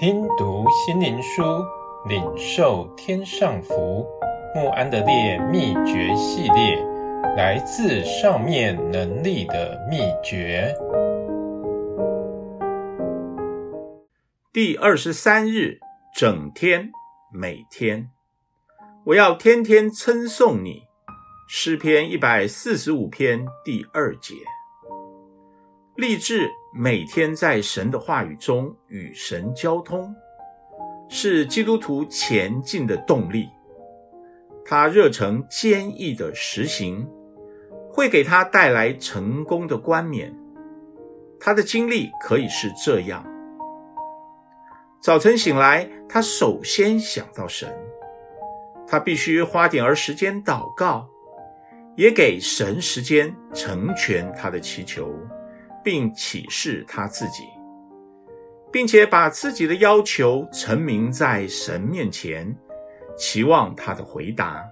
听读心灵书，领受天上福。穆安德烈秘诀系列，来自上面能力的秘诀。第二十三日，整天，每天，我要天天称颂你。诗篇一百四十五篇第二节。立志每天在神的话语中与神交通，是基督徒前进的动力。他热诚坚毅的实行，会给他带来成功的冠冕。他的经历可以是这样：早晨醒来，他首先想到神，他必须花点儿时间祷告，也给神时间成全他的祈求。并启示他自己，并且把自己的要求陈明在神面前，期望他的回答。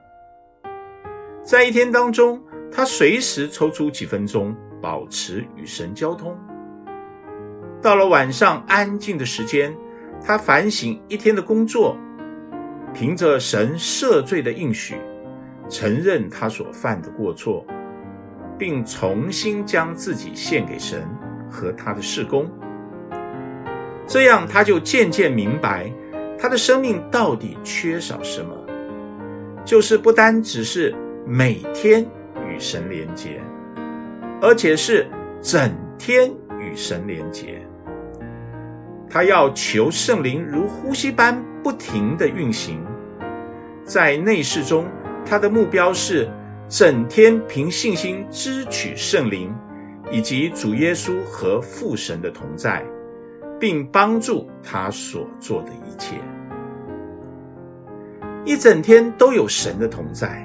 在一天当中，他随时抽出几分钟，保持与神交通。到了晚上安静的时间，他反省一天的工作，凭着神赦罪的应许，承认他所犯的过错。并重新将自己献给神和他的事工，这样他就渐渐明白他的生命到底缺少什么，就是不单只是每天与神连结，而且是整天与神连结。他要求圣灵如呼吸般不停地运行，在内室中，他的目标是。整天凭信心支取圣灵，以及主耶稣和父神的同在，并帮助他所做的一切。一整天都有神的同在。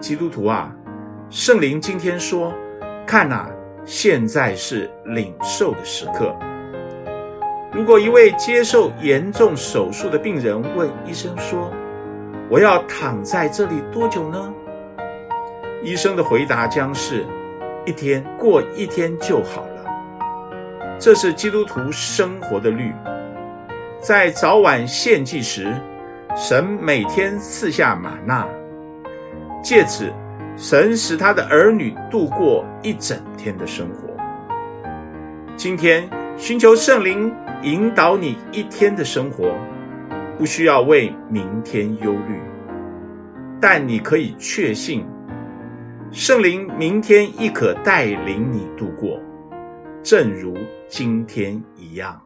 基督徒啊，圣灵今天说：“看哪，现在是领受的时刻。”如果一位接受严重手术的病人问医生说：“我要躺在这里多久呢？”医生的回答将是：一天过一天就好了。这是基督徒生活的律。在早晚献祭时，神每天赐下吗哪，借此神使他的儿女度过一整天的生活。今天寻求圣灵引导你一天的生活，不需要为明天忧虑，但你可以确信。圣灵明天亦可带领你度过，正如今天一样。